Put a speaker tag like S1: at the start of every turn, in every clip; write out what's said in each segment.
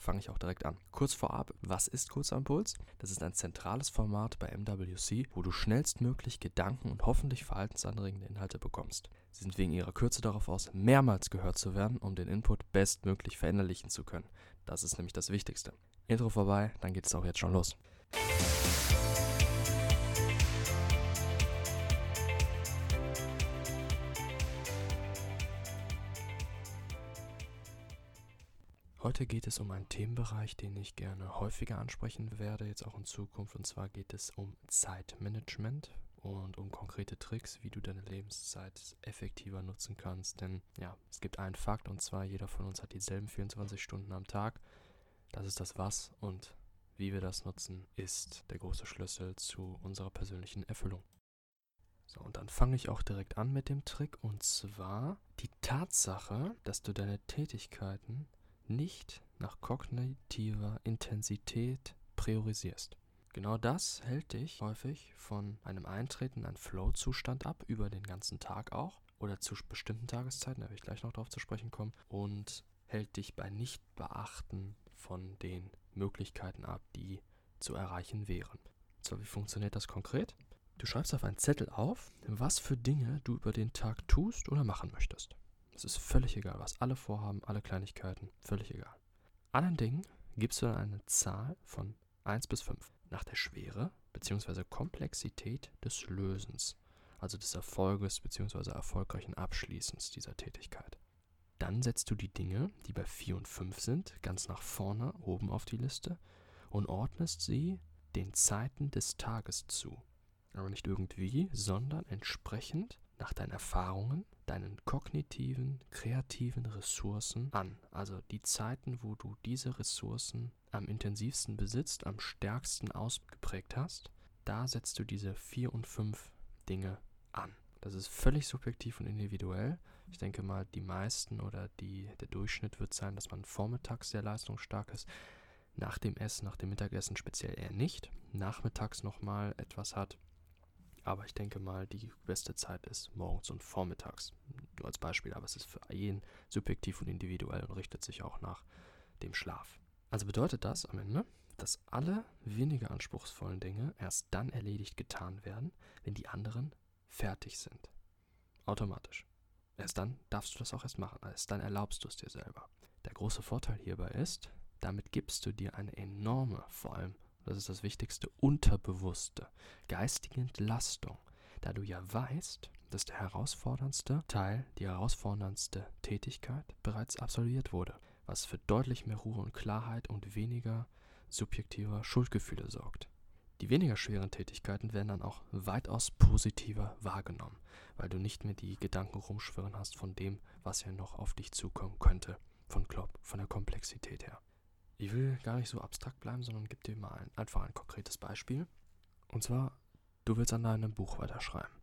S1: fange ich auch direkt an. Kurz vorab, was ist Kurzer Impuls? Das ist ein zentrales Format bei MWC, wo du schnellstmöglich Gedanken und hoffentlich verhaltensanregende Inhalte bekommst. Sie sind wegen ihrer Kürze darauf aus, mehrmals gehört zu werden, um den Input bestmöglich verinnerlichen zu können. Das ist nämlich das Wichtigste. Intro vorbei, dann geht es auch jetzt schon los. Heute geht es um einen Themenbereich, den ich gerne häufiger ansprechen werde, jetzt auch in Zukunft. Und zwar geht es um Zeitmanagement und um konkrete Tricks, wie du deine Lebenszeit effektiver nutzen kannst. Denn ja, es gibt einen Fakt und zwar, jeder von uns hat dieselben 24 Stunden am Tag. Das ist das Was und wie wir das nutzen, ist der große Schlüssel zu unserer persönlichen Erfüllung. So, und dann fange ich auch direkt an mit dem Trick und zwar die Tatsache, dass du deine Tätigkeiten nicht nach kognitiver Intensität priorisierst. Genau das hält dich häufig von einem Eintreten in einen Flow-Zustand ab, über den ganzen Tag auch oder zu bestimmten Tageszeiten, da werde ich gleich noch darauf zu sprechen kommen, und hält dich bei Nichtbeachten von den Möglichkeiten ab, die zu erreichen wären. So, wie funktioniert das konkret? Du schreibst auf einen Zettel auf, was für Dinge du über den Tag tust oder machen möchtest. Es ist völlig egal, was alle vorhaben, alle Kleinigkeiten, völlig egal. Allen Dingen gibst du dann eine Zahl von 1 bis 5 nach der Schwere bzw. Komplexität des Lösens, also des Erfolges bzw. erfolgreichen Abschließens dieser Tätigkeit. Dann setzt du die Dinge, die bei 4 und 5 sind, ganz nach vorne oben auf die Liste und ordnest sie den Zeiten des Tages zu. Aber nicht irgendwie, sondern entsprechend nach deinen Erfahrungen, deinen kognitiven, kreativen Ressourcen an. Also die Zeiten, wo du diese Ressourcen am intensivsten besitzt, am stärksten ausgeprägt hast, da setzt du diese vier und fünf Dinge an. Das ist völlig subjektiv und individuell. Ich denke mal, die meisten oder die, der Durchschnitt wird sein, dass man vormittags sehr leistungsstark ist, nach dem Essen, nach dem Mittagessen speziell eher nicht, nachmittags nochmal etwas hat. Aber ich denke mal, die beste Zeit ist morgens und vormittags. Nur als Beispiel, aber es ist für jeden subjektiv und individuell und richtet sich auch nach dem Schlaf. Also bedeutet das am Ende, dass alle weniger anspruchsvollen Dinge erst dann erledigt getan werden, wenn die anderen fertig sind. Automatisch. Erst dann darfst du das auch erst machen, erst dann erlaubst du es dir selber. Der große Vorteil hierbei ist, damit gibst du dir eine enorme, vor allem, das ist das Wichtigste, unterbewusste, geistige Entlastung, da du ja weißt, dass der herausforderndste Teil, die herausforderndste Tätigkeit bereits absolviert wurde was für deutlich mehr Ruhe und Klarheit und weniger subjektiver Schuldgefühle sorgt. Die weniger schweren Tätigkeiten werden dann auch weitaus positiver wahrgenommen, weil du nicht mehr die Gedanken rumschwirren hast von dem, was ja noch auf dich zukommen könnte, von, Klopp, von der Komplexität her. Ich will gar nicht so abstrakt bleiben, sondern gebe dir mal ein, einfach ein konkretes Beispiel. Und zwar, du willst an deinem Buch weiterschreiben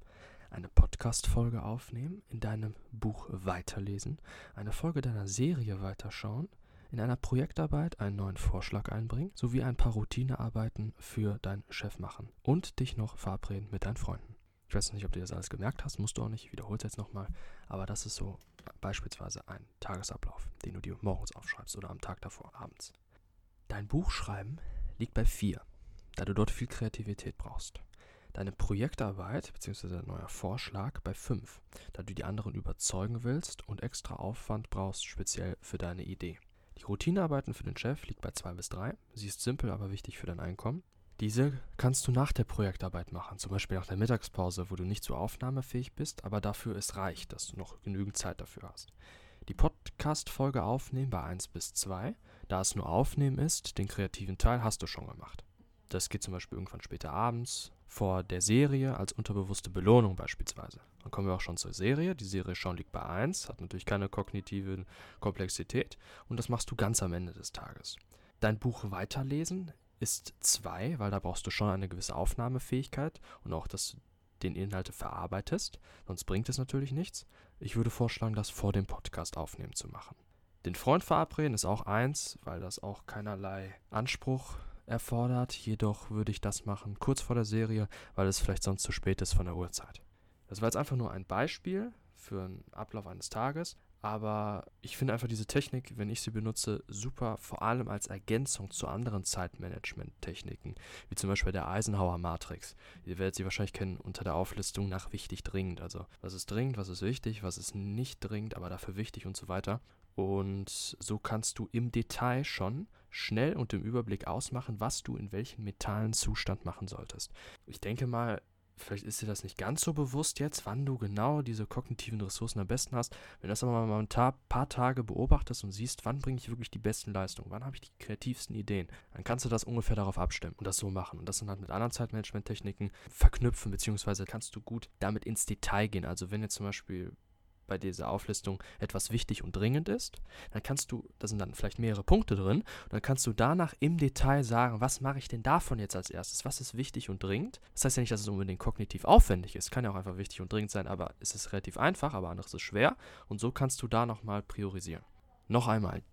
S1: eine Podcast-Folge aufnehmen, in deinem Buch weiterlesen, eine Folge deiner Serie weiterschauen, in einer Projektarbeit einen neuen Vorschlag einbringen, sowie ein paar Routinearbeiten für deinen Chef machen und dich noch verabreden mit deinen Freunden. Ich weiß nicht, ob du das alles gemerkt hast, musst du auch nicht, ich wiederhole es jetzt nochmal, aber das ist so beispielsweise ein Tagesablauf, den du dir morgens aufschreibst oder am Tag davor abends. Dein Buchschreiben liegt bei 4, da du dort viel Kreativität brauchst deine Projektarbeit bzw. dein neuer Vorschlag bei 5, da du die anderen überzeugen willst und extra Aufwand brauchst, speziell für deine Idee. Die Routinearbeiten für den Chef liegt bei 2 bis 3. Sie ist simpel, aber wichtig für dein Einkommen. Diese kannst du nach der Projektarbeit machen, zum Beispiel nach der Mittagspause, wo du nicht so aufnahmefähig bist, aber dafür es reicht, dass du noch genügend Zeit dafür hast. Die Podcast-Folge aufnehmen bei 1 bis 2, da es nur aufnehmen ist, den kreativen Teil hast du schon gemacht. Das geht zum Beispiel irgendwann später abends vor der Serie als unterbewusste Belohnung beispielsweise. Dann kommen wir auch schon zur Serie. Die Serie schauen liegt bei 1, hat natürlich keine kognitive Komplexität und das machst du ganz am Ende des Tages. Dein Buch weiterlesen ist 2, weil da brauchst du schon eine gewisse Aufnahmefähigkeit und auch, dass du den Inhalte verarbeitest, sonst bringt es natürlich nichts. Ich würde vorschlagen, das vor dem Podcast aufnehmen zu machen. Den Freund verabreden ist auch eins, weil das auch keinerlei Anspruch erfordert. Jedoch würde ich das machen kurz vor der Serie, weil es vielleicht sonst zu spät ist von der Uhrzeit. Das war jetzt einfach nur ein Beispiel für einen Ablauf eines Tages. Aber ich finde einfach diese Technik, wenn ich sie benutze, super, vor allem als Ergänzung zu anderen Zeitmanagement-Techniken, wie zum Beispiel der Eisenhower Matrix. Ihr werdet sie wahrscheinlich kennen unter der Auflistung nach wichtig dringend. Also was ist dringend, was ist wichtig, was ist nicht dringend, aber dafür wichtig und so weiter. Und so kannst du im Detail schon schnell und im Überblick ausmachen, was du in welchem mentalen Zustand machen solltest. Ich denke mal, vielleicht ist dir das nicht ganz so bewusst jetzt, wann du genau diese kognitiven Ressourcen am besten hast. Wenn du das aber mal ein paar Tage beobachtest und siehst, wann bringe ich wirklich die besten Leistungen, wann habe ich die kreativsten Ideen, dann kannst du das ungefähr darauf abstimmen und das so machen. Und das dann halt mit anderen Zeitmanagement-Techniken verknüpfen, beziehungsweise kannst du gut damit ins Detail gehen. Also wenn jetzt zum Beispiel bei dieser Auflistung etwas wichtig und dringend ist, dann kannst du, da sind dann vielleicht mehrere Punkte drin, dann kannst du danach im Detail sagen, was mache ich denn davon jetzt als erstes, was ist wichtig und dringend. Das heißt ja nicht, dass es unbedingt kognitiv aufwendig ist, kann ja auch einfach wichtig und dringend sein, aber es ist relativ einfach, aber anderes ist schwer und so kannst du da nochmal priorisieren. Noch einmal,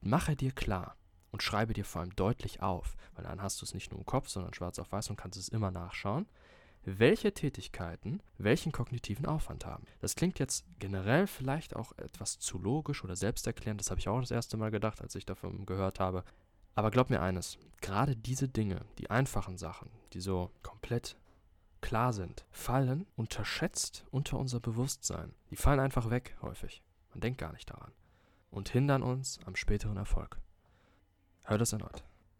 S1: mache dir klar und schreibe dir vor allem deutlich auf, weil dann hast du es nicht nur im Kopf, sondern schwarz auf weiß und kannst es immer nachschauen welche Tätigkeiten welchen kognitiven Aufwand haben. Das klingt jetzt generell vielleicht auch etwas zu logisch oder selbsterklärend, das habe ich auch das erste Mal gedacht, als ich davon gehört habe. Aber glaub mir eines, gerade diese Dinge, die einfachen Sachen, die so komplett klar sind, fallen unterschätzt unter unser Bewusstsein. Die fallen einfach weg häufig. Man denkt gar nicht daran. Und hindern uns am späteren Erfolg. Hör das erneut.